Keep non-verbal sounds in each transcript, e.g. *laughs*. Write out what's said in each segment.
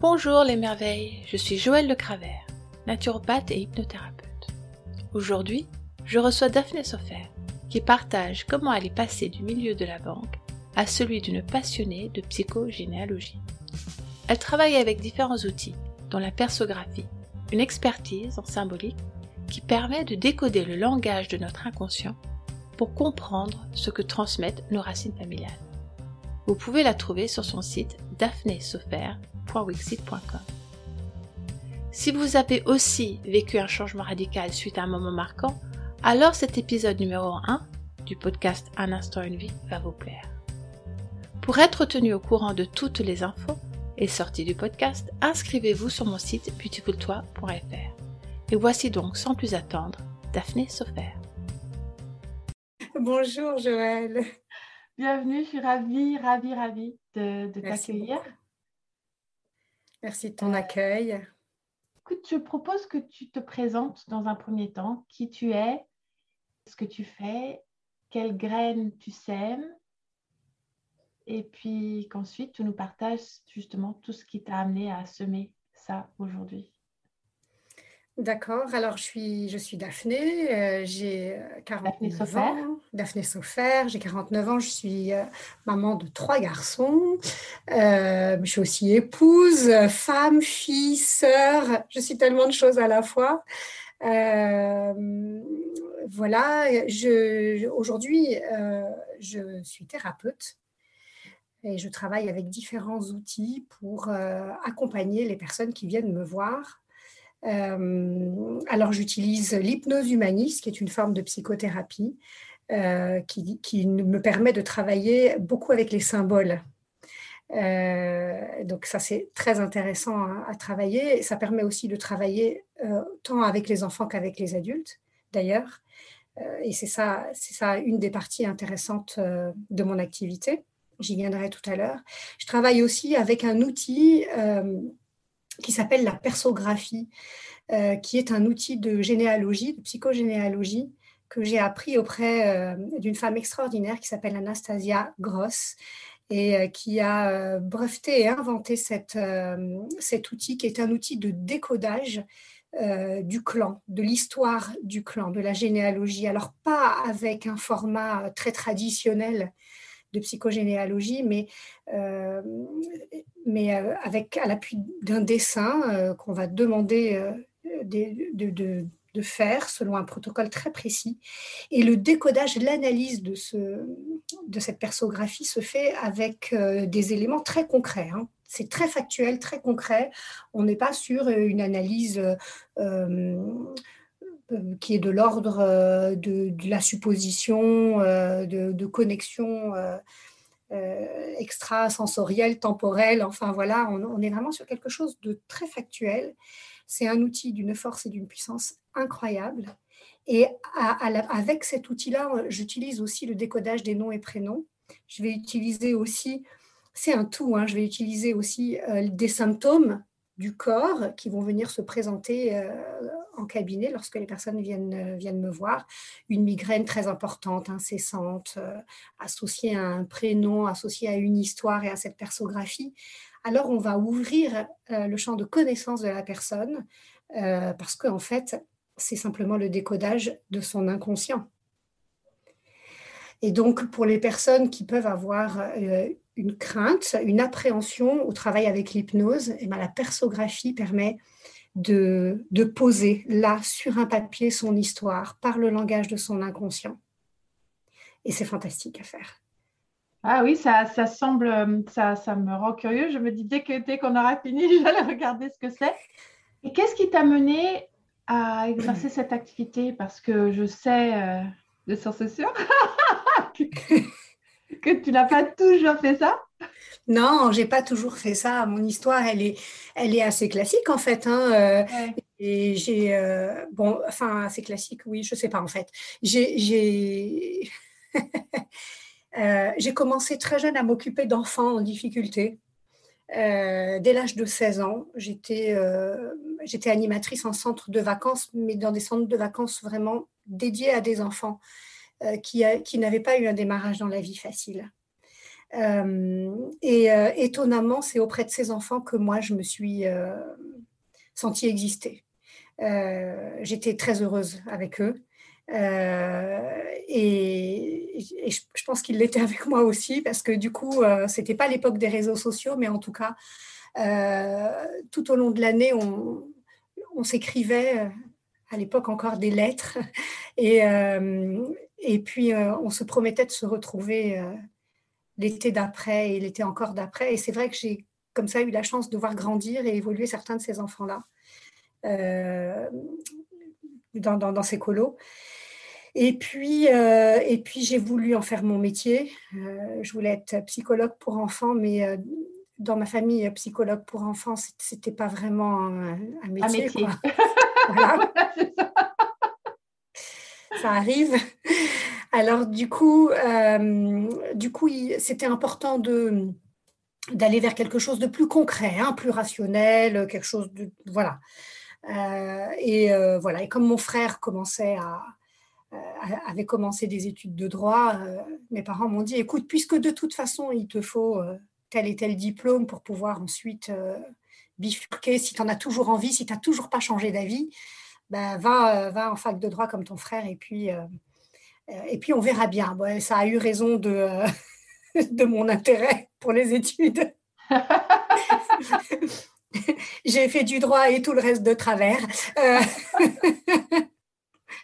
Bonjour les merveilles, je suis Joëlle Le Cravert, naturopathe et hypnothérapeute. Aujourd'hui, je reçois Daphné Sofer, qui partage comment elle est passée du milieu de la banque à celui d'une passionnée de psychogénéalogie. Elle travaille avec différents outils, dont la persographie, une expertise en symbolique qui permet de décoder le langage de notre inconscient pour comprendre ce que transmettent nos racines familiales. Vous pouvez la trouver sur son site daphnésofer.com si vous avez aussi vécu un changement radical suite à un moment marquant, alors cet épisode numéro 1 du podcast Un instant une vie va vous plaire. Pour être tenu au courant de toutes les infos et sorties du podcast, inscrivez-vous sur mon site beautifultoi.fr. Et voici donc sans plus attendre Daphné Sofer. Bonjour Joël. Bienvenue, je suis ravie, ravie, ravie de, de t'accueillir. Merci de ton accueil. Écoute, je propose que tu te présentes dans un premier temps, qui tu es, ce que tu fais, quelles graines tu sèmes, et puis qu'ensuite tu nous partages justement tout ce qui t'a amené à semer ça aujourd'hui. D'accord. Alors, je suis, je suis Daphné, euh, j'ai 49 euh, ans. Daphné Sofer, j'ai 49 ans, je suis euh, maman de trois garçons. je suis aussi épouse, femme, fille, sœur. Je suis tellement de choses à la fois. voilà, je, aujourd'hui, je suis thérapeute et je travaille avec différents outils pour accompagner les personnes qui viennent me voir alors j'utilise l'hypnose humaniste, qui est une forme de psychothérapie, euh, qui, me permet de travailler beaucoup avec les symboles. Euh, donc ça c'est très intéressant à, travailler. Ça permet aussi de travailler tant avec les enfants qu'avec les adultes, d'ailleurs. et c'est ça une des parties intéressantes de mon activité. J'y viendrai tout à l'heure. Je travaille aussi avec un outil qui s'appelle la persographie, euh, qui est un outil de généalogie, de psychogénéalogie, que j'ai appris auprès euh, d'une femme extraordinaire qui s'appelle Anastasia Gross et euh, qui a breveté et inventé cette, cet outil qui est un outil de décodage du clan, de l'histoire du clan, de la généalogie. Alors pas avec un format très traditionnel de psychogénéalogie, mais, euh, euh, avec à l'appui d'un dessin euh, qu'on va demander de, faire selon un protocole très précis. Et le décodage, l'analyse de, ce, de cette persographie se fait avec des éléments très concrets. Hein. C'est très factuel, très concret. On n'est pas sur une analyse qui est de l'ordre euh, de, la supposition, euh, de, connexion extrasensorielle, temporelle. Enfin voilà, on, est vraiment sur quelque chose de très factuel. C'est un outil d'une force et d'une puissance incroyable. Et avec cet outil-là, j'utilise aussi le décodage des noms et prénoms. Je vais utiliser aussi, c'est un tout, hein, je vais utiliser aussi des symptômes du corps qui vont venir se présenter euh, en cabinet lorsque les personnes viennent, euh, viennent me voir. Une migraine très importante, incessante, euh, associée à un prénom, associée à une histoire et à cette persographie. Alors on va ouvrir le champ de connaissance de la personne parce qu'en fait, c'est simplement le décodage de son inconscient. Et donc, pour les personnes qui peuvent avoir une crainte, une appréhension au travail avec l'hypnose, et eh ben, la persographie permet de, de, poser là sur un papier son histoire par le langage de son inconscient. Et c'est fantastique à faire. Ah oui, ça, ça semble, ça, ça me rend curieux. Je me dis dès que dès qu'on aura fini, *laughs* j'allais regarder ce que c'est. Et qu'est-ce qui t'a mené à exercer cette activité? Parce que je sais, euh, de source sûre, *laughs* que tu n'as pas toujours fait ça? Non, j'ai pas toujours fait ça. Mon histoire, elle est, elle est assez classique en fait. Hein. Euh, et j'ai, euh, bon, enfin, assez classique, oui, je sais pas en fait. J'ai, j'ai, *laughs* euh, j'ai commencé très jeune à m'occuper d'enfants en difficulté. dès l'âge de 16 ans, j'étais, animatrice en centre de vacances, mais dans des centres de vacances vraiment dédiés à des enfants qui, qui n'avaient pas eu un démarrage dans la vie facile. et étonnamment, c'est auprès de ces enfants que moi, je me suis sentie exister. J'étais très heureuse avec eux. et, je, pense qu'il l'était avec moi aussi parce que du coup, c'était pas l'époque des réseaux sociaux, mais en tout cas, tout au long de l'année, on, on s'écrivait à l'époque encore des lettres. Et, euh, et puis, euh, on se promettait de se retrouver euh, l'été d'après et l'été encore d'après. Et c'est vrai que j'ai comme ça eu la chance de voir grandir et évoluer certains de ces enfants-là dans, dans, ces colos. Et puis, et puis j'ai voulu en faire mon métier. je voulais être psychologue pour enfants, mais dans ma famille, psychologue pour enfants, c'était pas vraiment un, métier. Un métier. *laughs* Voilà. *laughs* ça arrive. Alors du coup, euh, du coup, c'était important de d'aller vers quelque chose de plus concret, hein, plus rationnel, quelque chose de voilà. Euh, et euh, voilà. Comme mon frère commençait à avait commencé des études de droit, mes parents m'ont dit écoute, puisque de toute façon il te faut tel et tel diplôme pour pouvoir ensuite bifurquer, si tu en as toujours envie, si tu n'as toujours pas changé d'avis, ben, va, euh, va en fac de droit comme ton frère et puis, euh, euh, et puis on verra bien. ça a eu raison de, *laughs* de mon intérêt pour les études. *laughs* *laughs* J'ai fait du droit et tout le reste de travers.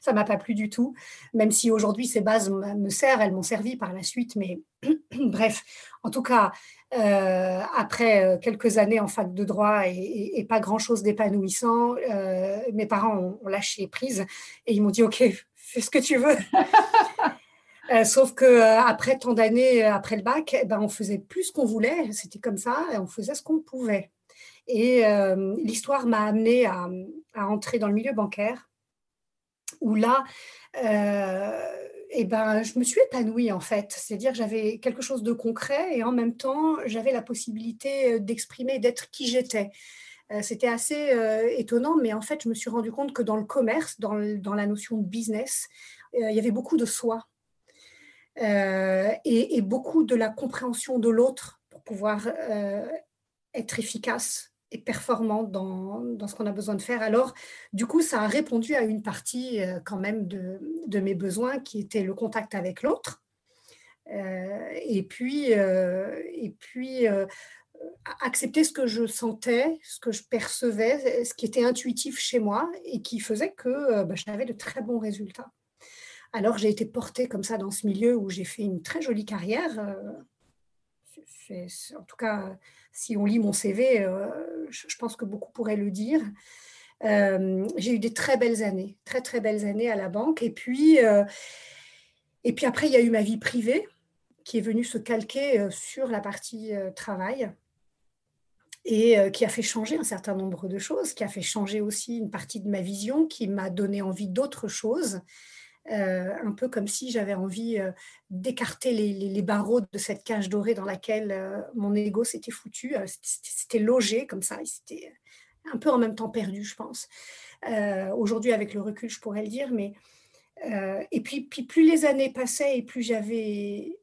Ça m'a pas plu du tout, même si aujourd'hui ces bases me servent, elles m'ont servi par la suite. Mais *clears throat* bref, en tout cas, euh, après euh, quelques années en fac de droit et, pas grand-chose d'épanouissant, euh, mes parents ont, lâché prise et ils m'ont dit OK, *laughs* fais ce que tu veux. *laughs* sauf que après tant d'années après le bac, eh ben, on faisait plus ce qu'on voulait, c'était comme ça, et on faisait ce qu'on pouvait. Et l'histoire m'a amené à, à, entrer dans le milieu bancaire, où là, eh ben, je me suis épanouie en fait. C'est-à-dire que j'avais quelque chose de concret et en même temps, j'avais la possibilité euh, d'exprimer, d'être qui j'étais. Euh, c'était assez euh, étonnant, mais en fait, je me suis rendu compte que dans le commerce, dans, la notion de business, il y avait beaucoup de soi et, beaucoup de la compréhension de l'autre pour pouvoir être efficace performant dans, dans ce qu'on a besoin de faire. Alors, du coup, ça a répondu à une partie euh, quand même de, de, mes besoins qui était le contact avec l'autre. Euh, et puis, euh, et puis accepter ce que je sentais, ce que je percevais, ce qui était intuitif chez moi et qui faisait que bah, j'avais de très bons résultats. Alors, j'ai été portée comme ça dans ce milieu où j'ai fait une très jolie carrière. en tout cas, si on lit mon CV, je, pense que beaucoup pourraient le dire. Euh, j'ai eu des très belles années, très très belles années à la banque. Et puis, euh, et puis après, il y a eu ma vie privée qui est venue se calquer sur la partie travail et qui a fait changer un certain nombre de choses, qui a fait changer aussi une partie de ma vision, qui m'a donné envie d'autres choses. Euh, un peu comme si j'avais envie euh, d'écarter les, barreaux de cette cage dorée dans laquelle euh, mon ego s'était foutu. c'était logé comme ça, c'était un peu en même temps perdu, je pense. Aujourd'hui, avec le recul, je pourrais le dire, mais et puis, puis plus les années passaient et plus j'avais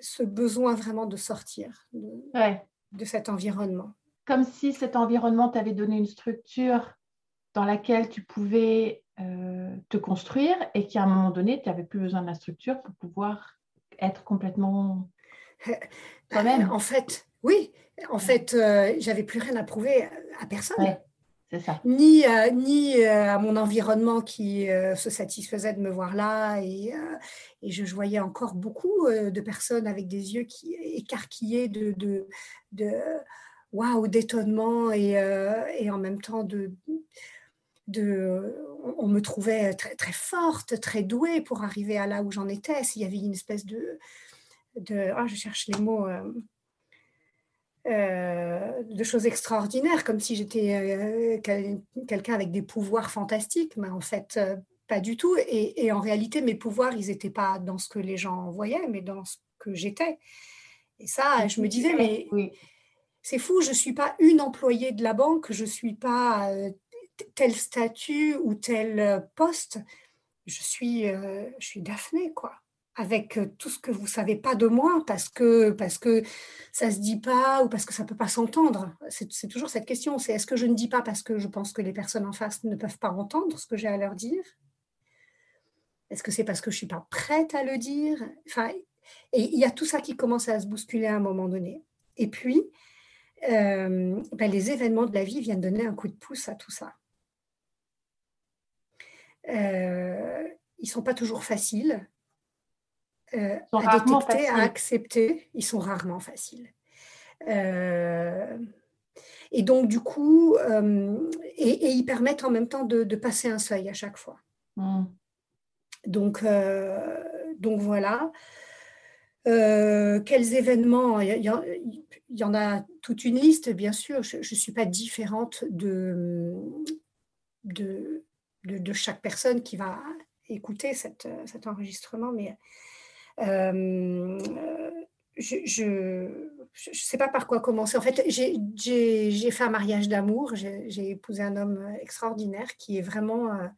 ce besoin vraiment de sortir de, cet environnement. Comme si cet environnement t'avait donné une structure dans laquelle tu pouvais euh, te construire et qu'à un moment donné, tu n'avais plus besoin de la structure pour pouvoir être complètement *laughs* toi-même. En fait, oui. En fait, euh, j'avais plus rien à prouver à personne. c'est ça. Ni, ni euh, à mon environnement qui se satisfaisait de me voir là. Et, et je, voyais encore beaucoup de personnes avec des yeux qui écarquillés de, de, de waouh, d'étonnement et, et en même temps de on me trouvait très, très forte, très douée pour arriver à là où j'en étais. S'il y avait une espèce de, de ah, je cherche les mots, euh, euh, de choses extraordinaires, comme si j'étais euh, quelqu'un avec des pouvoirs fantastiques, mais en fait, pas du tout. Et, en réalité, mes pouvoirs, ils n'étaient pas dans ce que les gens voyaient, mais dans ce que j'étais. Et ça, je me disais, mais c'est fou, je ne suis pas une employée de la banque, je ne suis pas tel statut ou tel euh, poste, je suis, euh, je suis Daphné, quoi. avec tout ce que vous savez pas de moi parce que parce que ça se dit pas ou parce que ça peut pas s'entendre. C'est toujours cette question. C'est est-ce que je ne dis pas parce que je pense que les personnes en face ne peuvent pas entendre ce que j'ai à leur dire? Est-ce que c'est parce que je suis pas prête à le dire? Enfin, et il y a tout ça qui commence à se bousculer à un moment donné. Et puis, ben, les événements de la vie viennent donner un coup de pouce à tout ça. Euh, ils sont pas toujours faciles euh, à détecter, à accepter. Ils sont rarement faciles. Euh, et donc, du coup, et, ils permettent en même temps de, passer un seuil à chaque fois. Hmm. Donc, donc voilà. quels événements il y, en a toute une liste, bien sûr. Je ne suis pas différente de, de, de, chaque personne qui va écouter cette, cet enregistrement, mais euh, je ne sais pas par quoi commencer. En fait, j'ai fait un mariage d'amour. J'ai épousé un homme extraordinaire qui est vraiment, euh,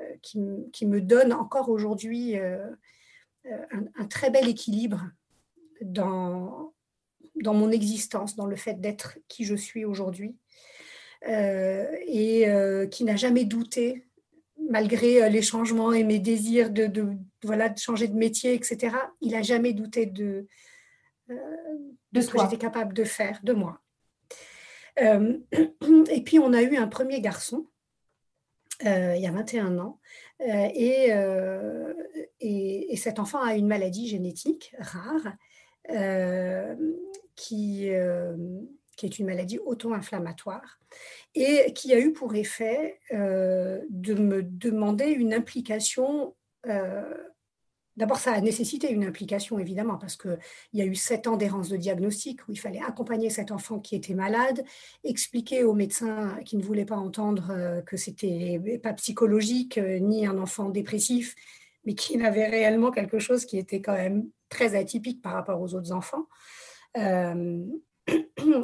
euh, qui, qui, me donne encore aujourd'hui un, très bel équilibre dans, dans mon existence, dans le fait d'être qui je suis aujourd'hui. et qui n'a jamais douté malgré euh, les changements et mes désirs de, voilà, de changer de métier, etc., il n'a jamais douté de, euh, de, ce que j'étais capable de faire, de moi. Euh, *clears throat* et puis, on a eu un premier garçon, il y a 21 ans, et, et, cet enfant a une maladie génétique rare qui, qui est une maladie auto-inflammatoire et qui a eu pour effet euh, de me demander une implication. Euh, d'abord, ça a nécessité une implication, évidemment, parce qu'il y a eu sept ans d'errance de diagnostic où il fallait accompagner cet enfant qui était malade, expliquer aux médecins qui ne voulaient pas entendre euh, que c'était pas psychologique, ni un enfant dépressif, mais qui n'avait réellement quelque chose qui était quand même très atypique par rapport aux autres enfants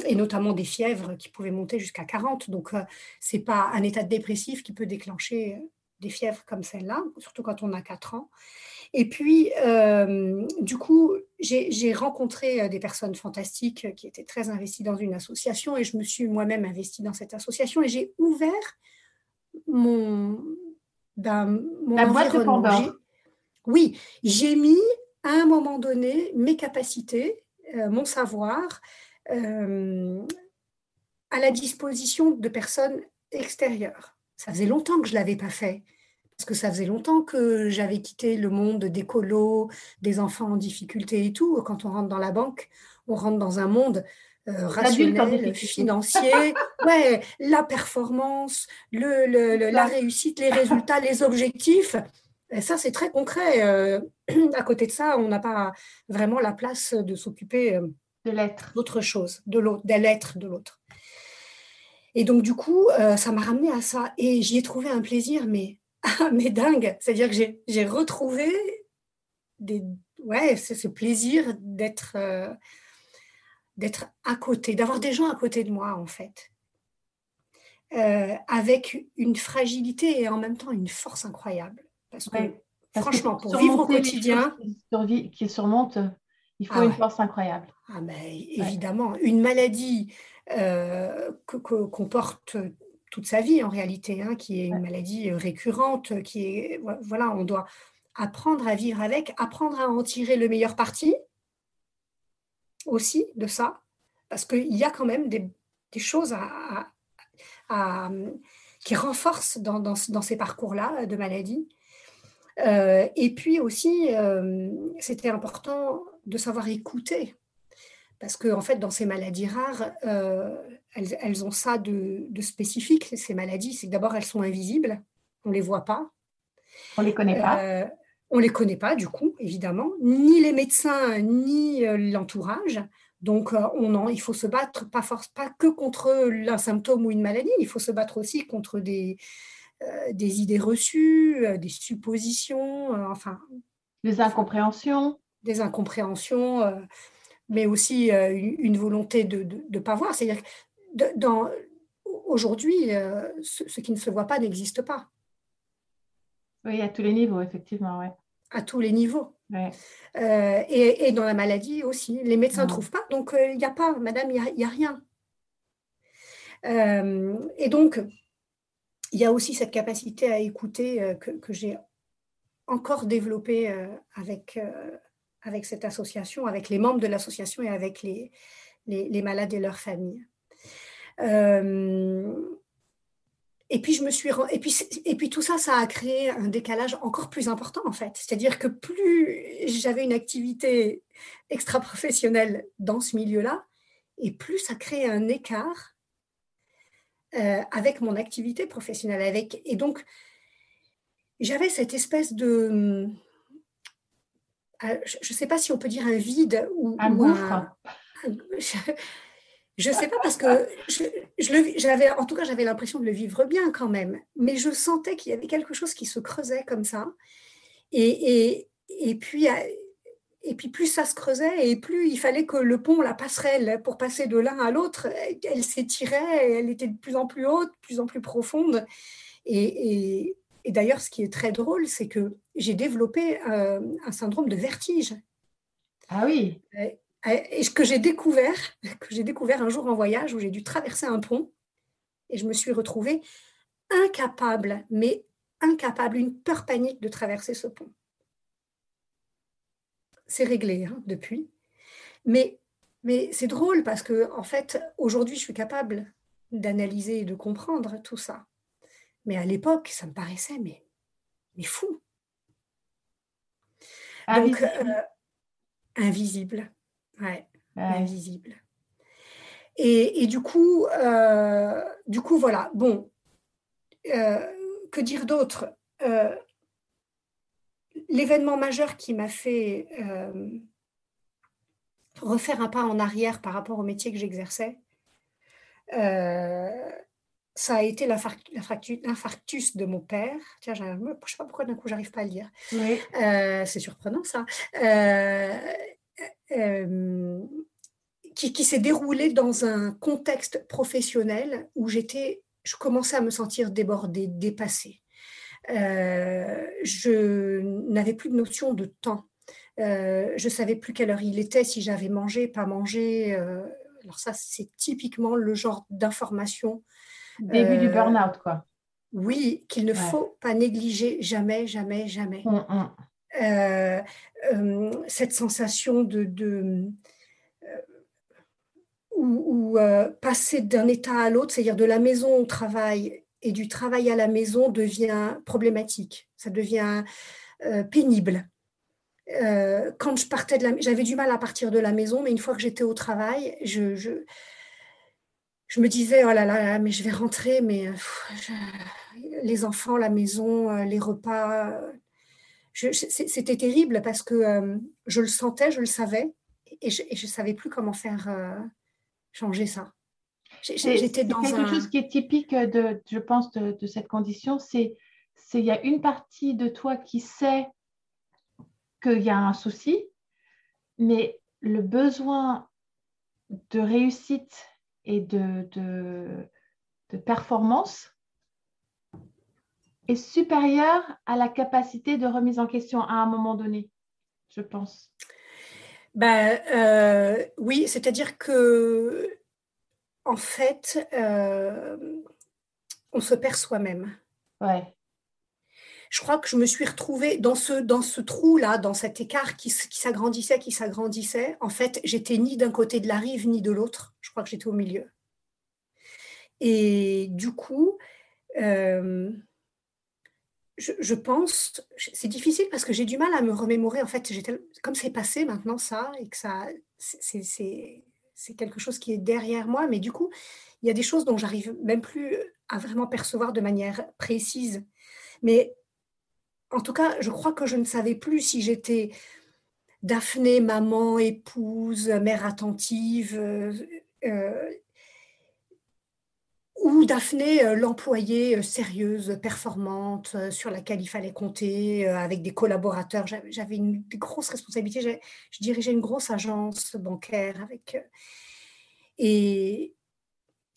et notamment des fièvres qui pouvaient monter jusqu'à 40. Donc, euh, ce n'est pas un état dépressif qui peut déclencher euh, des fièvres comme celle-là, surtout quand on a 4 ans. Et puis, euh, du coup, j'ai rencontré des personnes fantastiques qui étaient très investies dans une association et je me suis moi-même investie dans cette association et j'ai ouvert mon, ben, mon La boîte de Oui, j'ai mis à un moment donné mes capacités, mon savoir, à la disposition de personnes extérieures. Ça faisait longtemps que je ne l'avais pas fait, parce que ça faisait longtemps que j'avais quitté le monde des colos, des enfants en difficulté et tout. Quand on rentre dans la banque, on rentre dans un monde euh, rationnel, financier, *laughs* ouais, la performance, le, la réussite, les résultats, les objectifs. Et ça, c'est très concret. Euh, *clears throat* à côté de ça, on n'a pas vraiment la place de s'occuper de l'être. D'autre chose, de l'autre, de l'être de l'autre. Et donc, du coup, euh, ça m'a ramené à ça. Et j'y ai trouvé un plaisir, mais, *laughs* mais dingue. C'est-à-dire que j'ai retrouvé des, ouais, ce plaisir d'être euh, d'être à côté, d'avoir des gens à côté de moi, en fait. Euh, avec une fragilité et en même temps une force incroyable. Parce que, franchement, pour vivre au quotidien. Qui surmonte il faut ah une force incroyable. Ah ben, évidemment, une maladie euh, qu'on porte toute sa vie en réalité, hein, qui est une maladie euh, récurrente, qui est voilà, on doit apprendre à vivre avec, apprendre à en tirer le meilleur parti aussi de ça, parce qu'il y a quand même des, choses à, qui renforcent dans, dans, ces parcours-là de maladie. Euh, et puis aussi, c'était important de savoir écouter. Parce qu'en en fait, dans ces maladies rares, euh, elles, ont ça de, spécifique, ces maladies. C'est que d'abord, elles sont invisibles, on ne les voit pas. On ne les connaît pas. Euh, on ne les connaît pas, du coup, évidemment, ni les médecins, ni euh, l'entourage. Donc, on en, il faut se battre, pas, force, pas que contre un symptôme ou une maladie, il faut se battre aussi contre des, des idées reçues, des suppositions, enfin. Des incompréhensions des incompréhensions, euh, mais aussi euh, une, volonté de ne pas voir. C'est-à-dire que aujourd'hui, euh, ce, qui ne se voit pas n'existe pas. Oui, à tous les niveaux, effectivement. Ouais. À tous les niveaux. et, dans la maladie aussi. Les médecins ne trouvent pas, donc il n'y a pas, madame, il n'y a, a, rien. et donc, il y a aussi cette capacité à écouter que, que j'ai encore développée avec, avec cette association, avec les membres de l'association et avec les, les, malades et leurs familles. Euh, et puis, je me suis, et, puis, et puis tout ça, ça a créé un décalage encore plus important en fait. C'est-à-dire que plus j'avais une activité extra-professionnelle dans ce milieu-là, et plus ça crée un écart euh, avec mon activité professionnelle. Avec, et donc, j'avais cette espèce de... Euh, je ne sais pas si on peut dire un vide ou un gouffre je ne sais pas parce que j'avais, en tout cas, j'avais l'impression de le vivre bien quand même, mais je sentais qu'il y avait quelque chose qui se creusait comme ça. Et, et, puis, et puis, plus ça se creusait, et plus il fallait que le pont, la passerelle, pour passer de l'un à l'autre, elle s'étirait, elle était de plus en plus haute, de plus en plus profonde. Et, d'ailleurs, ce qui est très drôle, c'est que j'ai développé euh, un syndrome de vertige. Ah oui. Et ce que j'ai découvert, *laughs* que j'ai découvert un jour en voyage où j'ai dû traverser un pont et je me suis retrouvée incapable, mais incapable, une peur panique de traverser ce pont. C'est réglé hein, depuis. Mais, mais c'est drôle parce que, en fait, aujourd'hui, je suis capable d'analyser et de comprendre tout ça. Mais à l'époque, ça me paraissait mais, mais fou. Donc, euh, invisible ouais, invisible. Et, du coup, euh, du coup, voilà. Bon, euh, que dire d'autre? Euh, L'événement majeur qui m'a fait refaire un pas en arrière par rapport au métier que j'exerçais, ça a été l'infarctus de mon père. Tiens, je ne sais pas pourquoi d'un coup j'arrive pas à le dire. c'est surprenant ça. Euh, qui, s'est déroulé dans un contexte professionnel où j'étais, je commençais à me sentir débordée, dépassée. Euh, je n'avais plus de notion de temps. Euh, je savais plus quelle heure il était, si j'avais mangé, pas mangé. alors ça, c'est typiquement le genre d'information. Début du burn-out, quoi. Oui, qu'il ne faut pas négliger jamais, jamais, jamais. Hum, hum. Euh, euh, cette sensation de, de euh, ou, passer d'un état à l'autre, c'est-à-dire de la maison au travail et du travail à la maison devient problématique, ça devient pénible. quand je partais de la j'avais du mal à partir de la maison, mais une fois que j'étais au travail, je, je, me disais, oh là là, mais je vais rentrer, mais les enfants, la maison, les repas, c'était terrible parce que euh, je le sentais, je le savais, et je ne savais plus comment faire euh, changer ça. J'étais dans quelque chose qui est typique, de, je pense, de, cette condition, c'est il y a une partie de toi qui sait qu'il y a un souci, mais le besoin de réussite et de, de performance est supérieure à la capacité de remise en question à un moment donné, je pense. Ben, euh, oui, c'est-à-dire que, en fait, euh, on se perd soi-même. Ouais. Je crois que je me suis retrouvée dans ce, dans ce trou-là, dans cet écart qui, qui s'agrandissait, qui s'agrandissait. En fait, j'étais ni d'un côté de la rive, ni de l'autre. Je crois que j'étais au milieu. Et du coup, euh, je, pense, c'est difficile parce que j'ai du mal à me remémorer. En fait, comme c'est passé maintenant ça et que ça, c'est quelque chose qui est derrière moi, mais du coup, il y a des choses dont j'arrive même plus à vraiment percevoir de manière précise. Mais en tout cas, je crois que je ne savais plus si j'étais Daphné, maman, épouse, mère attentive. Euh, euh, ou Daphné, euh, l'employée euh, sérieuse, performante, euh, sur laquelle il fallait compter, avec des collaborateurs. J'avais une grosse responsabilité. Je dirigeais une grosse agence bancaire avec, et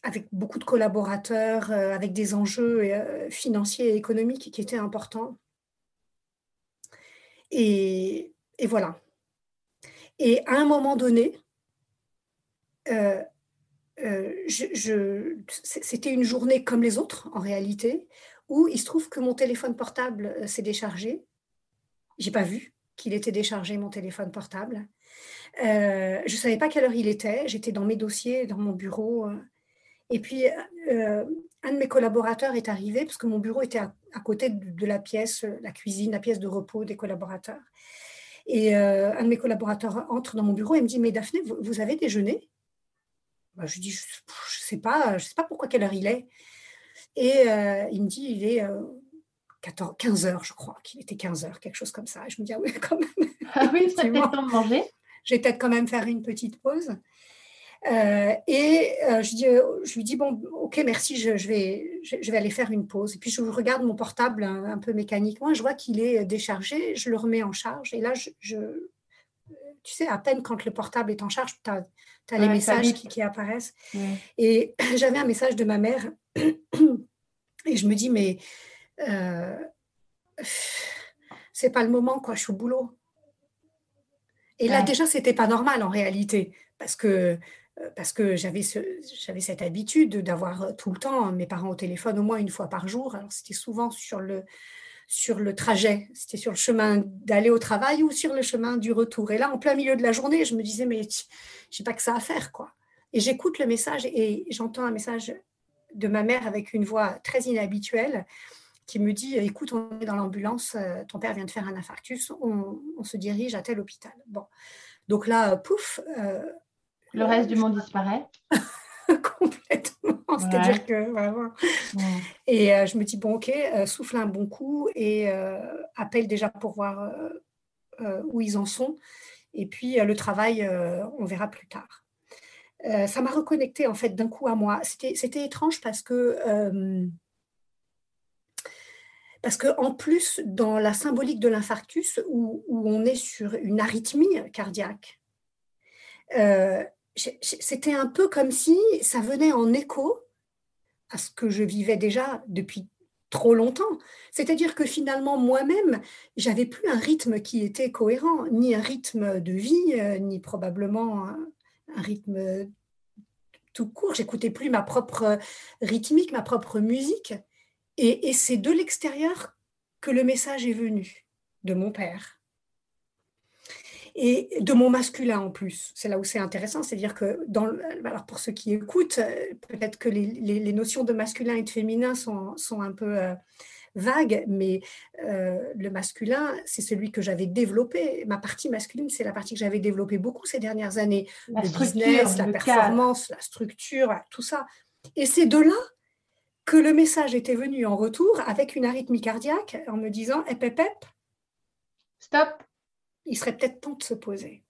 avec beaucoup de collaborateurs, avec des enjeux financiers et économiques qui étaient importants. Et, et voilà. Et à un moment donné, euh, c'était une journée comme les autres en réalité, où il se trouve que mon téléphone portable euh, s'est déchargé. J'ai pas vu qu'il était déchargé mon téléphone portable. je ne savais pas quelle heure il était. J'étais dans mes dossiers, dans mon bureau. et puis, un de mes collaborateurs est arrivé parce que mon bureau était à, côté de, la pièce, la cuisine, la pièce de repos des collaborateurs. Et un de mes collaborateurs entre dans mon bureau et me dit Mais Daphné, vous avez déjeuné? Bah, je lui dis, je ne sais pas, je sais pas pourquoi quelle heure il est. Et euh, il me dit, il est 14, euh, 15 heures, je crois, qu'il était 15 heures, quelque chose comme ça. Et je me dis, ah oui, quand même. *laughs* Ah oui, *laughs* ça fait temps de manger. Je vais peut-être quand même faire une petite pause. Euh, et je, dis, je lui dis, bon, ok, merci, je, vais, je, vais aller faire une pause. Et puis je regarde mon portable un, peu mécaniquement, je vois qu'il est déchargé, je le remets en charge. Et là, je, tu sais, à peine quand le portable est en charge, tu as, les messages qui, apparaissent. Et *clears throat* j'avais un message de ma mère *clears throat* et je me dis, mais euh, c'est pas le moment, quoi, je suis au boulot. Et là, déjà, c'était pas normal en réalité, parce que euh, parce que j'avais ce, j'avais cette habitude d'avoir tout le temps mes parents au téléphone au moins une fois par jour. Alors c'était souvent sur le sur le trajet, c'était sur le chemin d'aller au travail ou sur le chemin du retour. Et là, en plein milieu de la journée, je me disais, mais je n'ai pas que ça à faire, quoi. Et j'écoute le message et j'entends un message de ma mère avec une voix très inhabituelle qui me dit, écoute, on est dans l'ambulance, euh, ton père vient de faire un infarctus, on, se dirige à tel hôpital. Bon, donc là, pouf. Euh, le reste du monde disparaît. *laughs* complètement. *laughs* C'est-à-dire que vraiment. Et euh, je me dis, bon, ok, euh, souffle un bon coup et euh, appelle déjà pour voir où ils en sont. Et puis le travail, on verra plus tard. ça m'a reconnecté en fait d'un coup à moi. C'était étrange parce que. parce que en plus, dans la symbolique de l'infarctus, où, où, on est sur une arythmie cardiaque, c'était un peu comme si ça venait en écho à ce que je vivais déjà depuis trop longtemps. C'est-à-dire que finalement, moi-même, j'avais plus un rythme qui était cohérent, ni un rythme de vie, euh, ni probablement un, rythme tout court. J'écoutais plus ma propre rythmique, ma propre musique. et c'est de l'extérieur que le message est venu, de mon père et de mon masculin en plus. C'est là où c'est intéressant, c'est-à-dire que dans, alors pour ceux qui écoutent, euh, peut-être que les, les, notions de masculin et de féminin sont, sont un peu euh, vagues, mais euh, le masculin, c'est celui que j'avais développé. Ma partie masculine, c'est la partie que j'avais développée beaucoup ces dernières années. La le business, la performance, la structure, tout ça. Et c'est de là que le message était venu en retour avec une arythmie cardiaque en me disant, hep, hep, hep. Stop il serait peut-être temps de se poser.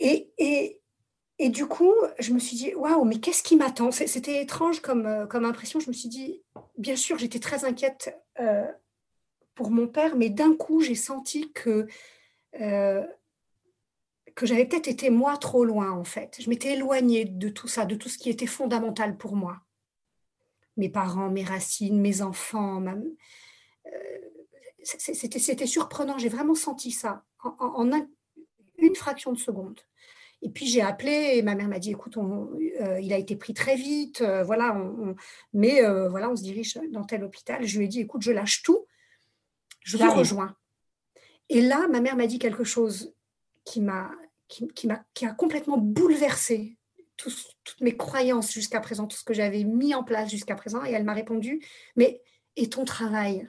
Et, et, et, du coup, je me suis dit, waouh, mais qu'est-ce qui m'attend? C'était étrange comme, euh, comme impression. Je me suis dit, bien sûr, j'étais très inquiète euh, pour mon père, mais d'un coup, j'ai senti que, euh, que j'avais peut-être été moi trop loin, en fait. Je m'étais éloignée de tout ça, de tout ce qui était fondamental pour moi. Mes parents, mes racines, mes enfants, ma, c'était surprenant. J'ai vraiment senti ça en, une fraction de seconde. Et puis j'ai appelé et ma mère m'a dit écoute, euh, il a été pris très vite, euh, voilà, mais euh, voilà, on se dirige dans tel hôpital. Je lui ai dit écoute, je lâche tout, je vous rejoins. Et là, ma mère m'a dit quelque chose qui m'a qui, qui, qui a complètement bouleversé toutes mes croyances jusqu'à présent, tout ce que j'avais mis en place jusqu'à présent. Et elle m'a répondu mais et ton travail?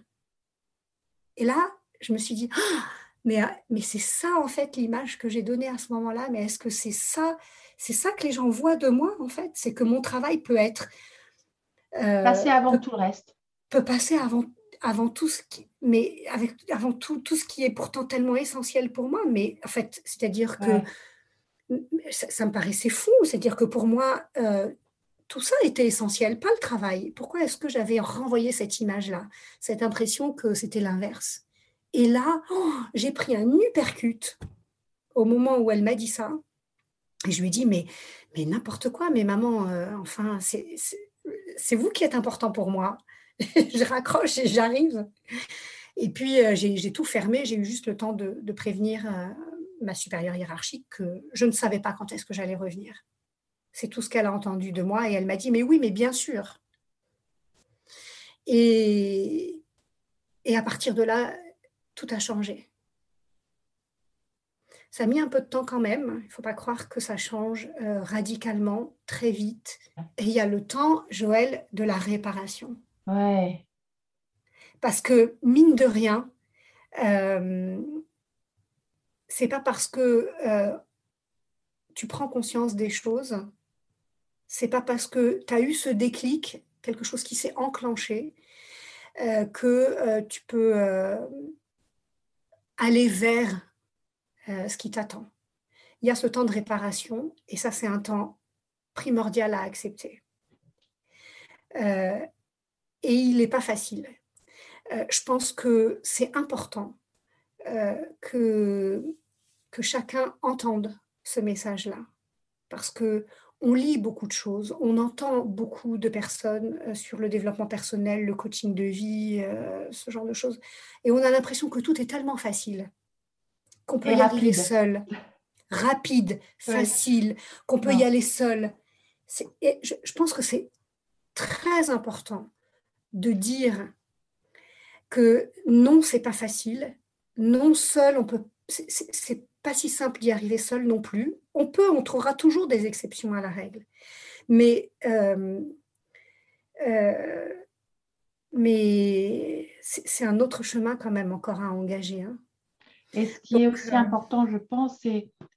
Et là, je me suis dit, ah, mais, mais c'est ça en fait l'image que j'ai donnée à ce moment-là. Mais est-ce que c'est ça, c'est ça que les gens voient de moi en fait? C'est que mon travail peut être euh, passer avant tout le reste. Peut passer avant avant tout ce qui, mais avec avant tout tout ce qui est pourtant tellement essentiel pour moi. Mais en fait, c'est-à-dire que ça, me paraissait fou. C'est-à-dire que pour moi, euh, tout ça était essentiel, pas le travail. Pourquoi est-ce que j'avais renvoyé cette image-là, cette impression que c'était l'inverse? Et là, oh, j'ai pris un uppercut au moment où elle m'a dit ça. Et je lui ai dit, mais, n'importe quoi, mais maman, euh, enfin, c'est vous qui êtes important pour moi. *laughs* je raccroche et j'arrive. Et puis, euh, j'ai tout fermé. J'ai eu juste le temps de, prévenir euh, ma supérieure hiérarchique que je ne savais pas quand est-ce que j'allais revenir. C'est tout ce qu'elle a entendu de moi. Et elle m'a dit, mais oui, mais bien sûr. Et, et à partir de là, tout a changé. Ça a mis un peu de temps quand même. Il ne faut pas croire que ça change euh, radicalement, très vite. Et il y a le temps, Joël, de la réparation. Ouais. Parce que, mine de rien, euh, c'est pas parce que euh, tu prends conscience des choses, c'est pas parce que tu as eu ce déclic, quelque chose qui s'est enclenché, euh, que tu peux aller vers ce qui t'attend. Il y a ce temps de réparation et ça, c'est un temps primordial à accepter. et il n'est pas facile. Euh, je pense que c'est important euh, que, que chacun entende ce message-là. Parce que on lit beaucoup de choses, on entend beaucoup de personnes euh, sur le développement personnel, le coaching de vie, ce genre de choses. Et on a l'impression que tout est tellement facile qu'on peut y arriver seul. Rapide, *laughs* facile, qu'on peut y aller seul. je, je pense que c'est très important de dire que non, c'est pas facile. Non, seul, on peut. C'est pas si simple d'y arriver seul non plus. On peut, on trouvera toujours des exceptions à la règle. Mais, euh, euh, mais c'est un autre chemin quand même encore à engager. Hein. Et ce qui est aussi euh, important, je pense,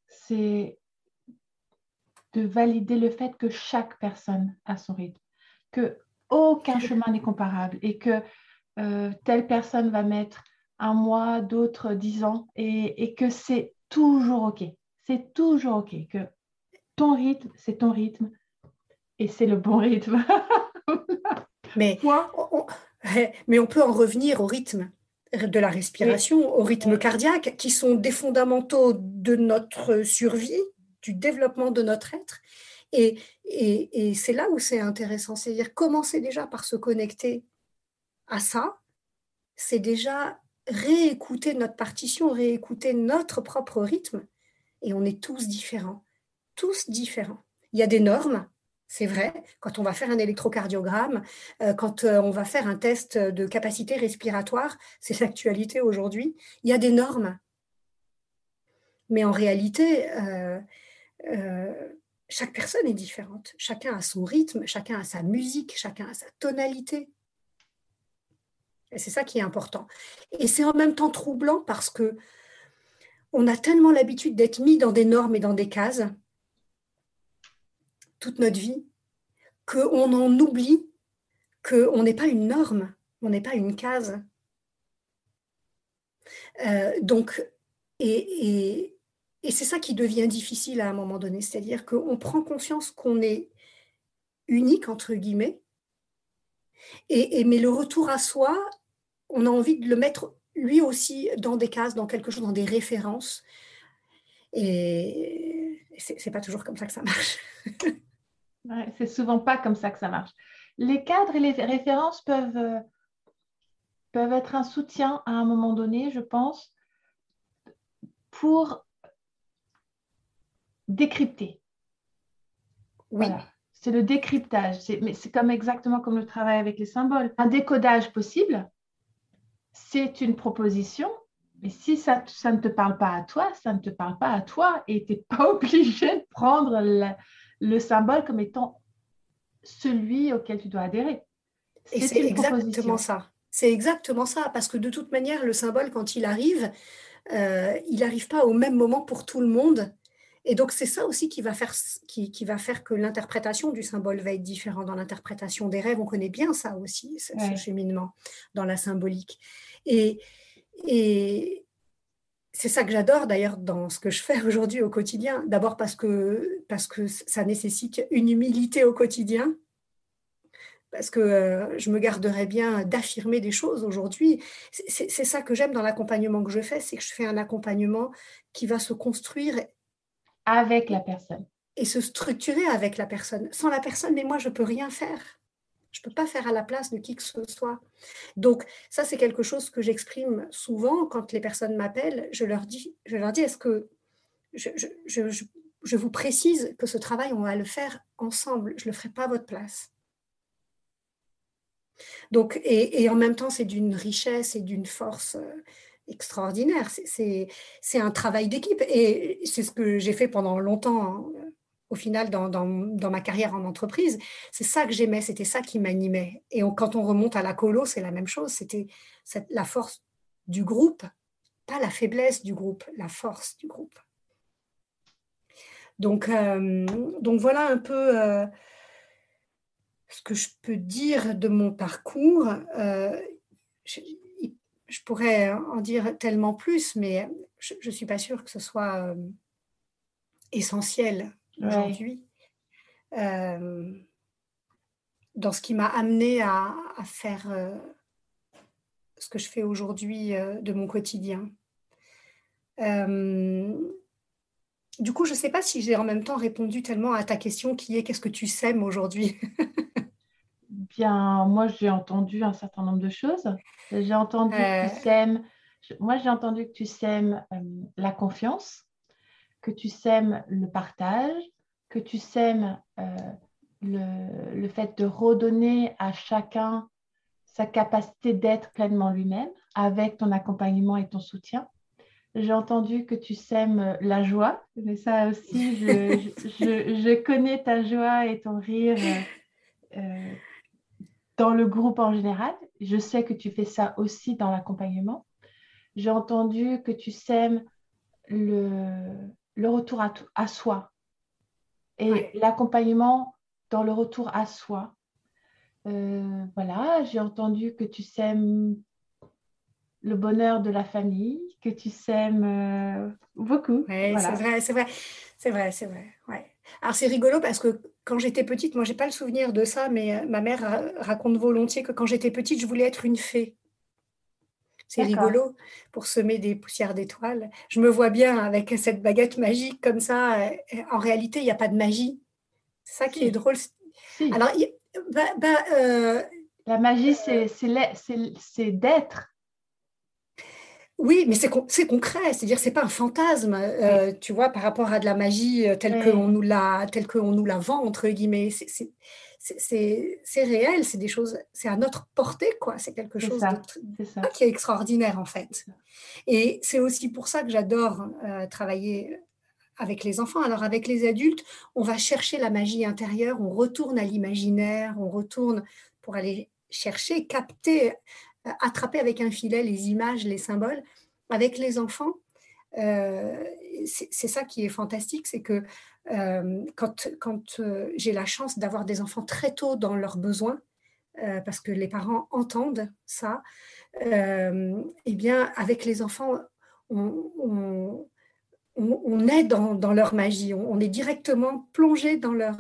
c'est de valider le fait que chaque personne a son rythme, que aucun chemin n'est comparable et que telle personne va mettre un mois, d'autres dix ans, et, que c'est toujours OK. C'est toujours OK, que ton rythme, c'est ton rythme, et c'est le bon rythme. *laughs* mais, on, *laughs* mais on peut en revenir au rythme de la respiration, au rythme cardiaque, qui sont des fondamentaux de notre survie, du développement de notre être. Et, et, et c'est là où c'est intéressant, c'est-à-dire commencer déjà par se connecter à ça, c'est déjà réécouter notre partition, réécouter notre propre rythme. Et on est tous différents, tous différents. Il y a des normes, c'est vrai, quand on va faire un électrocardiogramme, euh, quand euh, on va faire un test de capacité respiratoire, c'est l'actualité aujourd'hui, il y a des normes. Mais en réalité, euh, chaque personne est différente. Chacun a son rythme, chacun a sa musique, chacun a sa tonalité. C'est ça qui est important. Et c'est en même temps troublant parce que on a tellement l'habitude d'être mis dans des normes et dans des cases toute notre vie qu'on en oublie qu'on n'est pas une norme, on n'est pas une case. Euh, donc, et, et c'est ça qui devient difficile à un moment donné, c'est-à-dire qu'on prend conscience qu'on est unique, entre guillemets, et, mais le retour à soi on a envie de le mettre lui aussi dans des cases, dans quelque chose, dans des références. Et c'est pas toujours comme ça que ça marche. *laughs* ouais, c'est souvent pas comme ça que ça marche. Les cadres et les références peuvent, euh, peuvent être un soutien à un moment donné, je pense, pour décrypter. Oui. C'est le décryptage, mais c'est comme exactement comme le travail avec les symboles. Un décodage possible, c'est une proposition, mais si ça, ça, ne te parle pas à toi, ça ne te parle pas à toi et tu n'es *laughs* pas obligé de prendre le, symbole comme étant celui auquel tu dois adhérer. Et c'est exactement ça. C'est exactement ça, parce que de toute manière, le symbole, quand il arrive, euh, il n'arrive pas au même moment pour tout le monde. Et donc, c'est ça aussi qui va faire, qui, va faire que l'interprétation du symbole va être différente. Dans l'interprétation des rêves, on connaît bien ça aussi, ce, cheminement dans la symbolique. Et, et c'est ça que j'adore d'ailleurs dans ce que je fais *laughs* aujourd'hui au quotidien. D'abord parce que, parce que ça nécessite une humilité au quotidien, parce que euh, je me garderais bien d'affirmer des choses aujourd'hui. C'est ça que j'aime dans l'accompagnement que je fais, c'est que je fais un accompagnement qui va se construire avec la personne. Et se structurer avec la personne. Sans la personne, mais moi, je ne peux rien faire. Je ne peux pas faire à la place de qui que ce soit. Donc, ça, c'est quelque chose que j'exprime souvent quand les personnes m'appellent. Je leur dis, je leur dis est-ce que je, je, vous précise que ce travail, on va le faire ensemble. Je ne le ferai pas à votre place. Donc, et, et en même temps, c'est d'une richesse et d'une force euh, extraordinaire. C'est un travail d'équipe. Et c'est ce que j'ai fait pendant longtemps, hein, au final, dans, dans, ma carrière en entreprise. C'est ça que j'aimais, c'était ça qui m'animait. Et quand on remonte à la colo, c'est la même chose. C'était la force du groupe, pas la faiblesse du groupe, la force du groupe. Donc, euh, donc voilà un peu euh, ce que je peux dire de mon parcours. Euh, je, pourrais en dire tellement plus, mais je ne suis pas sûre que ce soit essentiel aujourd'hui. dans ce qui m'a amené à, à faire ce que je fais aujourd'hui de mon quotidien. Du coup, je ne sais pas si j'ai en même temps répondu tellement à ta question qui est qu'est-ce que tu sèmes aujourd'hui? *laughs* Bien, moi j'ai entendu un certain nombre de choses. J'ai entendu que tu sèmes, moi j'ai entendu que tu sèmes euh, la confiance, que tu sèmes le partage, que tu sèmes euh, le, le, fait de redonner à chacun sa capacité d'être pleinement lui-même avec ton accompagnement et ton soutien. J'ai entendu que tu sèmes euh, la joie, mais ça aussi, je, connais ta joie et ton rire euh, dans le groupe en général. Je sais que tu fais ça aussi dans l'accompagnement. J'ai entendu que tu sèmes le, le retour à, à, soi et l'accompagnement dans le retour à soi. voilà, j'ai entendu que tu sèmes le bonheur de la famille, que tu sèmes euh, beaucoup. Oui, c'est vrai, c'est vrai, c'est vrai, c'est vrai. Ouais. Alors c'est rigolo parce que quand j'étais petite, moi j'ai pas le souvenir de ça, mais euh, ma mère raconte volontiers que quand j'étais petite, je voulais être une fée. C'est rigolo pour semer des poussières d'étoiles. Je me vois bien avec cette baguette magique comme ça. En réalité, il n'y a pas de magie. C'est ça qui est drôle. Alors, bah, bah, euh, la magie, c'est d'être oui, mais c'est concret, c'est-à-dire c'est pas un fantasme, euh, tu vois, par rapport à de la magie euh, telle qu'on nous la telle qu'on nous la vend entre guillemets. C'est réel, c'est des choses, c'est à notre portée quoi. C'est quelque chose de, qui est extraordinaire en fait. Et c'est aussi pour ça que j'adore euh, travailler avec les enfants. Alors avec les adultes, on va chercher la magie intérieure, on retourne à l'imaginaire, on retourne pour aller chercher, capter attraper avec un filet les images, les symboles. Avec les enfants, euh, c'est ça qui est fantastique, c'est que euh, quand, quand euh, j'ai la chance d'avoir des enfants très tôt dans leurs besoins, parce que les parents entendent ça, eh bien, avec les enfants, on, on, est dans, dans, leur magie, on, est directement plongé dans leur,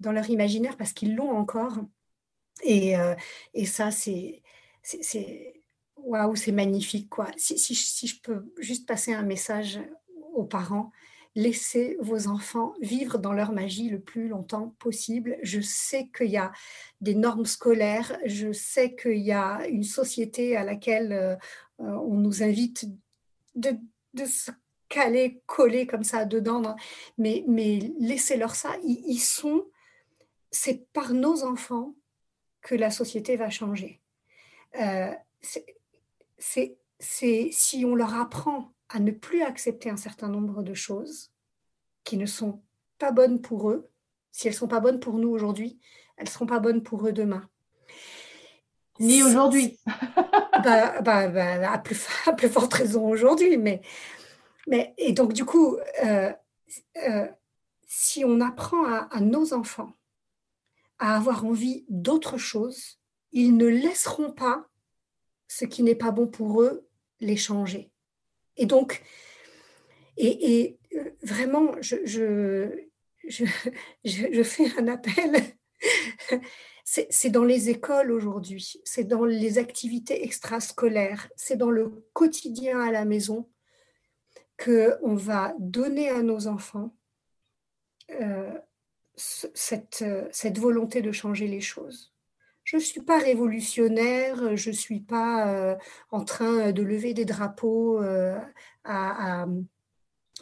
dans leur imaginaire parce qu'ils l'ont encore. Et, et ça, c'est c'est c'est magnifique quoi. Si, je peux juste passer un message aux parents, laissez vos enfants vivre dans leur magie le plus longtemps possible. Je sais qu'il y a des normes scolaires, je sais qu'il y a une société à laquelle euh, on nous invite de, se caler, coller comme ça dedans, mais, mais laissez-leur ça. Sont, c'est par nos enfants que la société va changer. Euh, c'est si on leur apprend à ne plus accepter un certain nombre de choses qui ne sont pas bonnes pour eux, si elles ne sont pas bonnes pour nous aujourd'hui, elles ne seront pas bonnes pour eux demain. Ni aujourd'hui. *laughs* bah, bah, bah, à, plus, plus, forte raison aujourd'hui. Mais, mais, et donc, du coup, euh, euh, si on apprend à, nos enfants à avoir envie d'autre chose, ils ne laisseront pas ce qui n'est pas bon pour eux les changer. Et donc, et, euh, vraiment, je, fais un appel. *laughs* c'est dans les écoles aujourd'hui, c'est dans les activités extrascolaires, c'est dans le quotidien à la maison que on va donner à nos enfants euh, cette, cette volonté de changer les choses je ne suis pas révolutionnaire, je ne suis pas en train de lever des drapeaux à,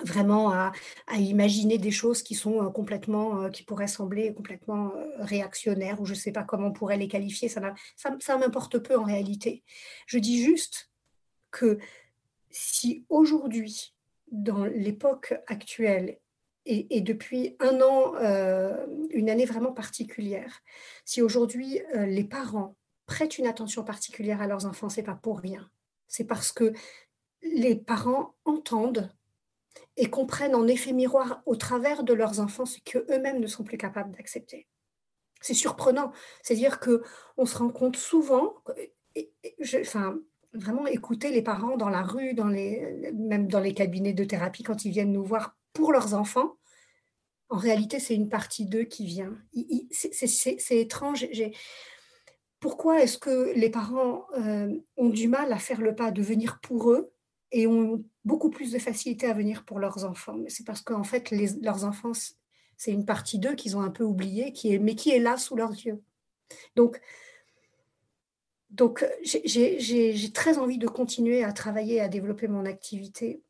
vraiment à, imaginer des choses qui sont complètement, qui pourraient sembler complètement réactionnaires, ou je ne sais pas comment on pourrait les qualifier, ça, ça m'importe peu en réalité. Je dis juste que si aujourd'hui, dans l'époque actuelle, et, depuis un an, euh, une année vraiment particulière, si aujourd'hui euh, les parents prêtent une attention particulière à leurs enfants, c'est pas pour rien. C'est parce que les parents entendent et comprennent en effet miroir au travers de leurs enfants ce qu'eux-mêmes ne sont plus capables d'accepter. C'est surprenant. C'est-à-dire que on se rend compte souvent, enfin, vraiment écouter les parents dans la rue, dans les, même dans les cabinets de thérapie quand ils viennent nous voir pour leurs enfants, en réalité, c'est une partie d'eux qui vient. C'est étrange. Pourquoi est-ce que les parents euh, ont du mal à faire le pas de venir pour eux et ont beaucoup plus de facilité à venir pour leurs enfants? C'est parce qu'en fait, leurs enfants, c'est une partie d'eux qu'ils ont un peu oublié, qui est, mais qui est là sous leurs yeux. Donc, donc j'ai très envie de continuer à travailler, à développer mon activité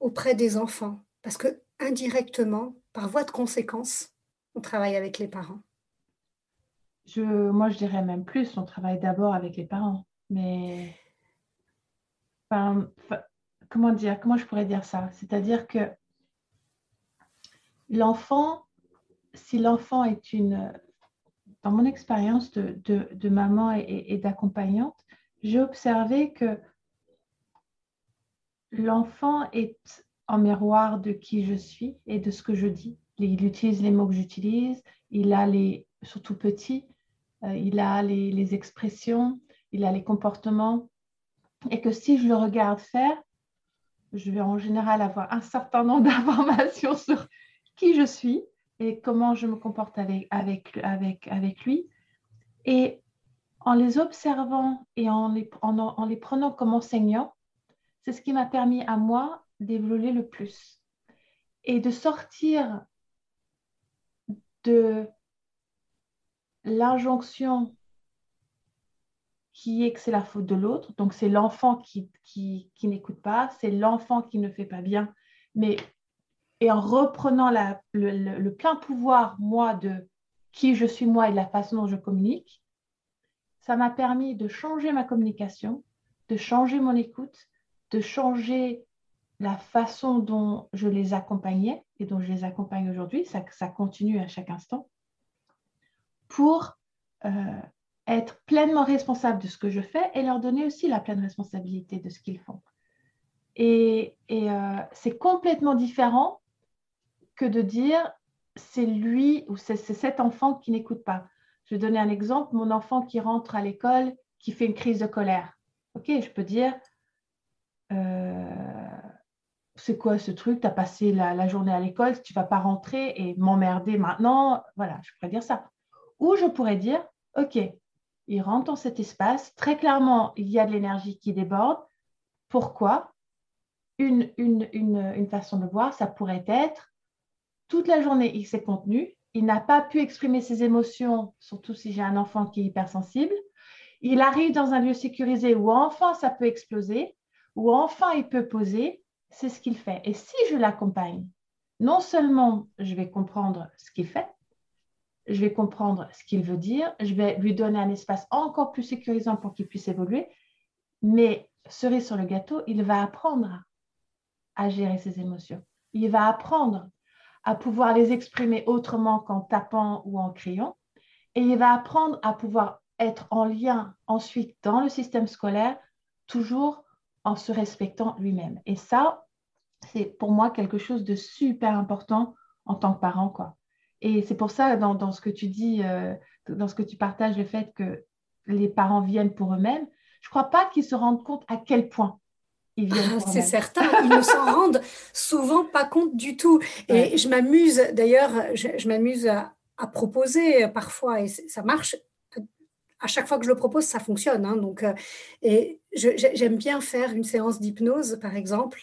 auprès des enfants, parce que indirectement, par voie de conséquence, on travaille avec les parents. Je, moi, je dirais même plus, on travaille d'abord avec les parents. Mais comment dire, comment je pourrais dire ça? C'est-à-dire que l'enfant, si l'enfant est une, dans mon expérience de, maman et, et d'accompagnante, j'ai observé que l'enfant est en miroir de qui je suis et de ce que je dis. Il utilise les mots que j'utilise, il a les, surtout petit, euh, il a les, expressions, il a les comportements. Et que si je le regarde faire, je vais en général avoir un certain nombre *laughs* d'informations sur qui je suis et comment je me comporte avec, avec, avec, avec lui. Et en les observant et en les, en, en les prenant comme enseignants, c'est ce qui m'a permis à moi d'évoluer le plus et de sortir de l'injonction qui est que c'est la faute de l'autre. Donc, c'est l'enfant qui, qui, n'écoute pas, c'est l'enfant qui ne fait pas bien. Mais, et en reprenant le, le, plein pouvoir, moi, de qui je suis moi et de la façon dont je communique, ça m'a permis de changer ma communication, de changer mon écoute, de changer la façon dont je les accompagnais et dont je les accompagne aujourd'hui, ça, continue à chaque instant, pour euh, être pleinement responsable de ce que je fais et leur donner aussi la pleine responsabilité de ce qu'ils font. Et, euh, c'est complètement différent que de dire c'est lui ou c'est cet enfant qui n'écoute pas. Je vais donner un exemple, mon enfant qui rentre à l'école, qui fait une crise de colère. Ok, je peux dire, c'est quoi ce truc? Tu as passé la, journée à l'école, tu vas pas rentrer et m'emmerder maintenant? Voilà, je pourrais dire ça. Ou je pourrais dire, OK, il rentre dans cet espace. Très clairement, il y a de l'énergie qui déborde. Pourquoi? Une, une, une, façon de voir, ça pourrait être toute la journée, il s'est contenu. Il n'a pas pu exprimer ses émotions, surtout si j'ai un enfant qui est hypersensible. Il arrive dans un lieu sécurisé où enfin ça peut exploser, où enfin il peut poser c'est ce qu'il fait. Et si je l'accompagne, non seulement je vais comprendre ce qu'il fait, je vais comprendre ce qu'il veut dire, je vais lui donner un espace encore plus sécurisant pour qu'il puisse évoluer, mais cerise sur le gâteau, il va apprendre à gérer ses émotions. Il va apprendre à pouvoir les exprimer autrement qu'en tapant ou en criant, et il va apprendre à pouvoir être en lien ensuite dans le système scolaire, toujours en se respectant lui-même. Et ça, c'est pour moi quelque chose de super important en tant que parent. Quoi. Et c'est pour ça, dans, ce que tu dis, euh, dans ce que tu partages, le fait que les parents viennent pour eux-mêmes, je ne crois pas qu'ils se rendent compte à quel point ils viennent. Ah, c'est certain, ils ne s'en rendent souvent pas compte du tout. Et je m'amuse, d'ailleurs, je, m'amuse à, proposer parfois, et ça marche, à chaque fois que je le propose, ça fonctionne. Hein, donc, euh, et j'aime bien faire une séance d'hypnose, par exemple,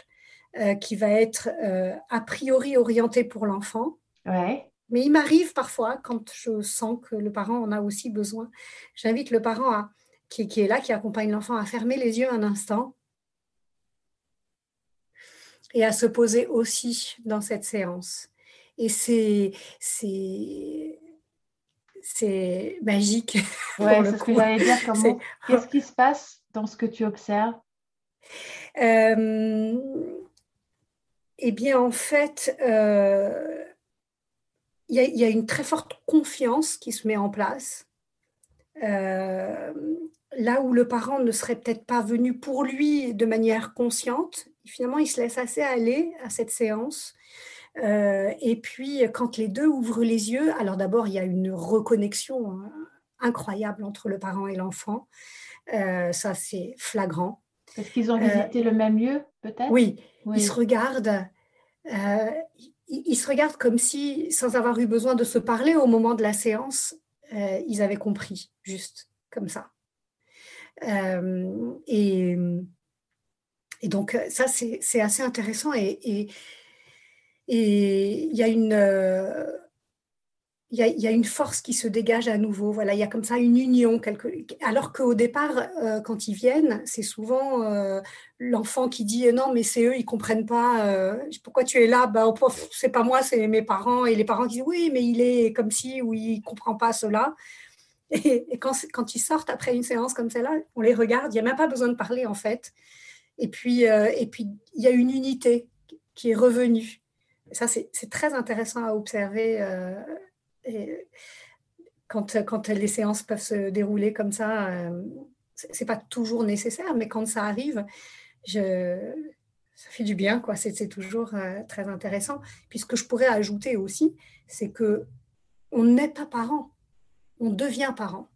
euh, qui va être euh, a priori orientée pour l'enfant. Ouais. Mais il m'arrive parfois, quand je sens que le parent en a aussi besoin, j'invite le parent à, qui, qui est là, qui accompagne l'enfant, à fermer les yeux un instant et à se poser aussi dans cette séance. Et c'est c'est magique. *laughs* Ouais, c'est ce que j'allais dire. *laughs* Comment Qu'est-ce qui se passe dans ce que tu observes? Euh, Eh bien, en fait, euh, il y, a une très forte confiance qui se met en place. Euh, là où le parent ne serait peut-être pas venu pour lui de manière consciente, finalement, il se laisse assez aller à cette séance. Euh, et puis, quand les deux ouvrent les yeux, alors d'abord, il y a une reconnexion hein, incroyable entre le parent et l'enfant. Euh, ça, c'est flagrant. Est-ce qu'ils ont visité le même lieu, peut-être? oui, ils se regardent. ils, se regardent comme si, sans avoir eu besoin de se parler au moment de la séance, ils avaient compris, juste comme ça. Euh, et, et, donc, ça, c'est assez intéressant. Et il y a une. il y, a, une force qui se dégage à nouveau. Voilà, il y a comme ça une union. Quelque... Alors qu'au départ, euh, quand ils viennent, c'est souvent euh, l'enfant qui dit non, mais c'est eux, ils comprennent pas. pourquoi tu es là? Ben, C'est pas moi, c'est mes parents. Et les parents disent oui, mais il est comme si, ou il comprend pas cela. Et, quand, quand, ils sortent après une séance comme celle-là, on les regarde, il n'y a même pas besoin de parler en fait. Et puis, euh, et puis il y a une unité qui est revenue. Et ça, c'est très intéressant à observer. Euh, et quand, quand, les séances peuvent se dérouler comme ça, euh, c'est pas toujours nécessaire, mais quand ça arrive, je, ça fait du bien, quoi. C'est toujours très intéressant. Puis ce que je pourrais ajouter aussi, c'est que on n'est pas parent on devient parent.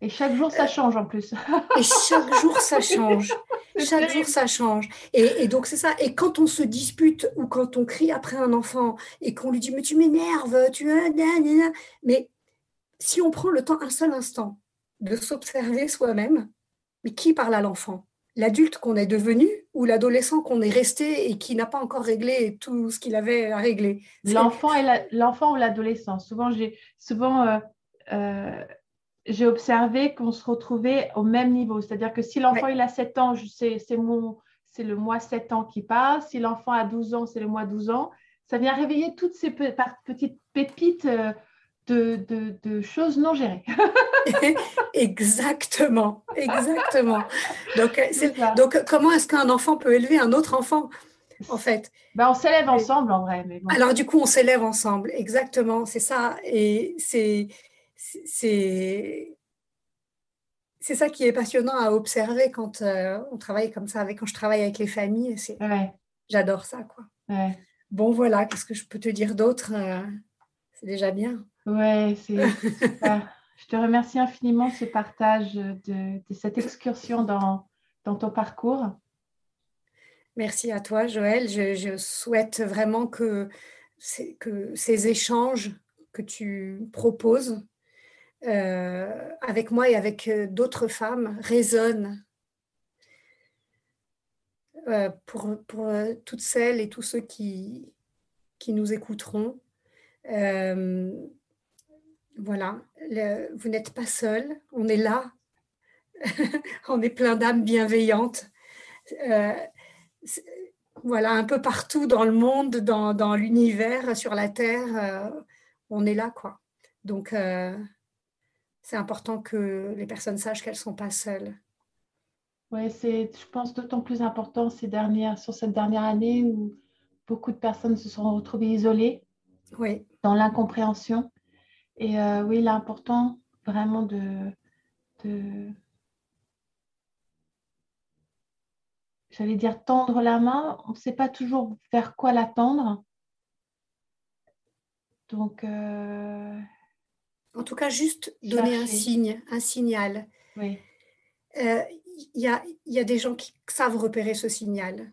Et chaque jour, ça change en plus. et chaque jour, ça *laughs* change. Chaque jour, ça change. Et, donc, c'est ça. Et quand on se dispute ou quand on crie après un enfant et qu'on lui dit, mais tu m'énerves, tu... Mais si on prend le temps, un seul instant, de s'observer soi-même, mais qui parle à l'enfant? L'adulte qu'on est devenu ou l'adolescent qu'on est resté et qui n'a pas encore réglé tout ce qu'il avait à régler? L'enfant ou l'adolescent. Souvent, j'ai souvent euh, euh, j'ai observé qu'on se retrouvait au même niveau. C'est-à-dire que si l'enfant il a 7 ans, c'est c'est le mois 7 ans qui passe. Si l'enfant a 12 ans, c'est le mois 12 ans. Ça vient réveiller toutes ces petites pépites euh, de, de, de choses non gérées. *laughs* exactement, exactement. Donc, euh, donc comment est-ce qu'un enfant peut élever un autre enfant en fait? Ben, on s'élève ensemble en vrai. Mais Alors du coup, on s'élève ensemble, exactement, c'est ça. Et c'est c'est c'est ça qui est passionnant à observer quand euh, on travaille comme ça, avec quand je travaille avec les familles. C'est, J'adore ça, quoi. Bon, voilà, qu'est-ce que je peux te dire d'autre euh, C'est déjà bien. Ouais, c'est *laughs* je te remercie infiniment de ce partage, de, cette excursion dans, dans, ton parcours. Merci à toi, Joël. Je, je souhaite vraiment que, que ces échanges que tu proposes euh, avec moi et avec euh, d'autres femmes résonne euh, pour, pour toutes celles et tous ceux qui, qui nous écouteront. voilà, vous n'êtes pas seul, on est là, *laughs* on est plein d'âmes bienveillantes. voilà, un peu partout dans le monde, dans, dans l'univers, sur la Terre, on est là, quoi. Donc, c'est important que les personnes sachent qu'elles ne sont pas seules. Oui, c'est, je pense, d'autant plus important ces dernières, sur cette dernière année où beaucoup de personnes se sont retrouvées isolées oui. dans l'incompréhension. Et euh, oui, l'important vraiment de, de j'allais dire tendre la main, on ne sait pas toujours vers quoi la tendre. Donc, euh, en tout cas, juste donner un signe, un signal. Il euh, y, a, y, a, des gens qui savent repérer ce signal.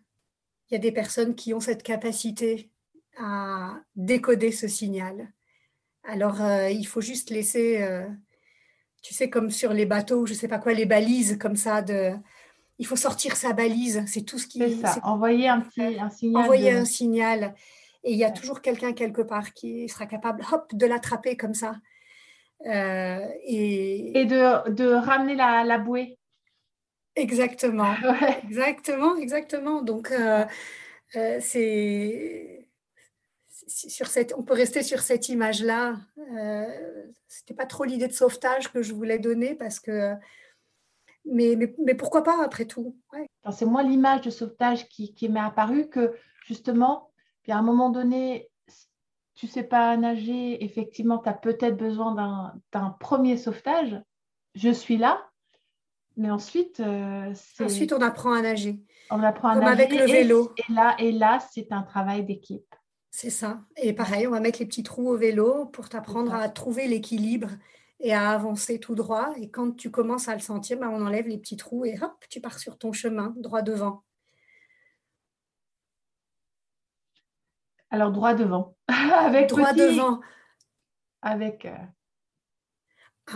Il y a des personnes qui ont cette capacité à décoder ce signal. Alors, euh, il faut juste laisser, euh, tu sais, comme sur les bateaux, je ne sais pas quoi, les balises comme ça. De, il faut sortir sa balise, c'est tout ce qui. C'est ça, envoyer un petit un signal. Envoyer un signal. Et il y a toujours quelqu'un quelque part qui sera capable, hop, de l'attraper comme ça. Euh, et, de, de, ramener la, la bouée. Exactement. *laughs* Exactement, exactement. Donc, euh, euh, c'est sur cette, on peut rester sur cette image-là. C'était pas trop l'idée de sauvetage que je voulais donner parce que, mais, mais, pourquoi pas après tout? C'est moi l'image de sauvetage qui, qui m'est apparue que justement, à un moment donné, tu sais pas nager, effectivement, tu as peut-être besoin d'un premier sauvetage. Je suis là, mais ensuite, euh, ensuite on apprend à nager. On apprend à Comme nager avec le vélo. Et, là, et là, c'est un travail d'équipe. C'est ça. Et pareil, on va mettre les petits trous au vélo pour t'apprendre à trouver l'équilibre et à avancer tout droit. Et quand tu commences à le sentir, ben, on enlève les petits trous et hop, tu pars sur ton chemin droit devant. Alors droit devant. *laughs* avec droit devant. Avec euh,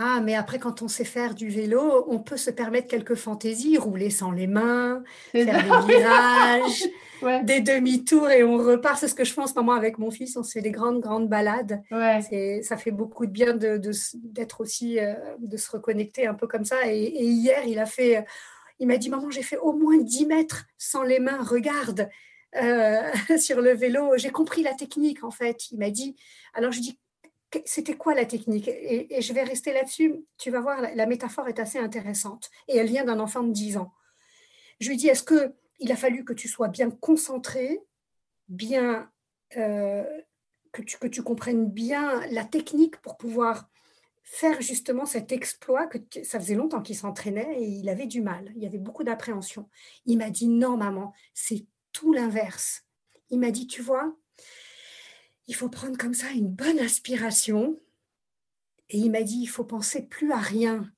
ah, mais après, quand on sait faire du vélo, on peut se permettre quelques fantaisies, rouler sans les mains, faire des virages, *laughs* des demi-tours et on repart. C'est ce que je fais en ce moment avec mon fils. On se fait des grandes, grandes balades. Ouais. Ça fait beaucoup de bien d'être de, aussi, euh, de se reconnecter un peu comme ça. Et, hier, il a fait, il m'a dit, maman, j'ai fait au moins 10 mètres sans les mains, regarde. Euh, *laughs* sur le vélo, j'ai compris la technique en fait. Il m'a dit, alors je dis, c'était quoi la technique? Et, je vais rester là-dessus. Tu vas voir, la, métaphore est assez intéressante et elle vient d'un enfant de 10 ans. Je lui dis, est-ce que il a fallu que tu sois bien concentré, bien euh, que, tu, que tu comprennes bien la technique pour pouvoir faire justement cet exploit que ça faisait longtemps qu'il s'entraînait et il avait du mal. Il y avait beaucoup d'appréhension. Il m'a dit non maman, c'est tout l'inverse. Il m'a dit tu vois, il faut prendre comme ça une bonne inspiration. Et il m'a dit, il faut penser plus à rien.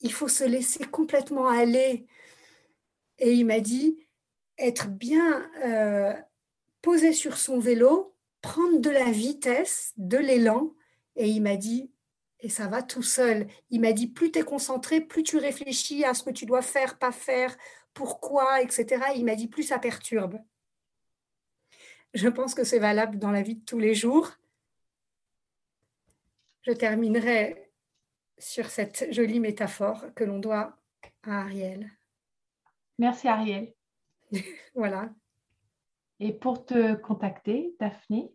Il faut se laisser complètement aller. Et il m'a dit, être bien euh, posé sur son vélo, prendre de la vitesse, de l'élan. Et il m'a dit, et ça va tout seul. Il m'a dit, plus tu es concentré, plus tu réfléchis à ce que tu dois faire, pas faire, pourquoi, etc. Il m'a dit, plus ça perturbe. Je pense que c'est valable dans la vie de tous les jours. Je terminerai sur cette jolie métaphore que l'on doit à Ariel. Merci Ariel. *laughs* voilà. Et pour te contacter, Daphné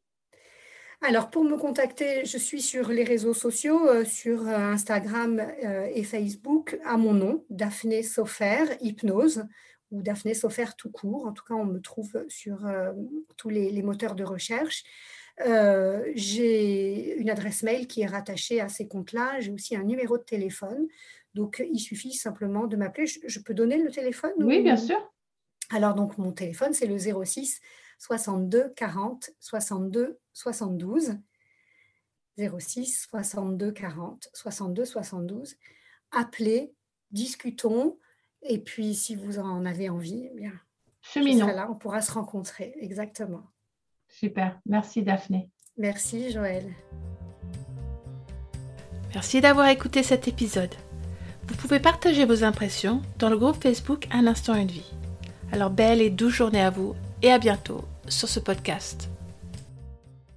alors, pour me contacter, je suis sur les réseaux sociaux, euh, sur euh, Instagram euh, et Facebook, à mon nom, Daphné Sofer, Hypnose ou Daphné Sofer tout court. En tout cas, on me trouve sur euh, tous les, moteurs de recherche. J'ai une adresse mail qui est rattachée à ces comptes-là. J'ai aussi un numéro de téléphone. Donc, il suffit simplement de m'appeler. Je, peux donner le téléphone Oui, bien sûr. Alors, donc, mon téléphone, c'est le 06 62 40 62 72. 06 62 40 62 72. Appelez, discutons. Et puis, si vous en avez envie, eh bien, Cheminons. là, on pourra se rencontrer. Exactement. Super. Merci, Daphné. Merci, Joël. Merci d'avoir écouté cet épisode. Vous pouvez partager vos impressions dans le groupe Facebook Un instant une vie. Alors belle et douce journée à vous et à bientôt sur ce podcast.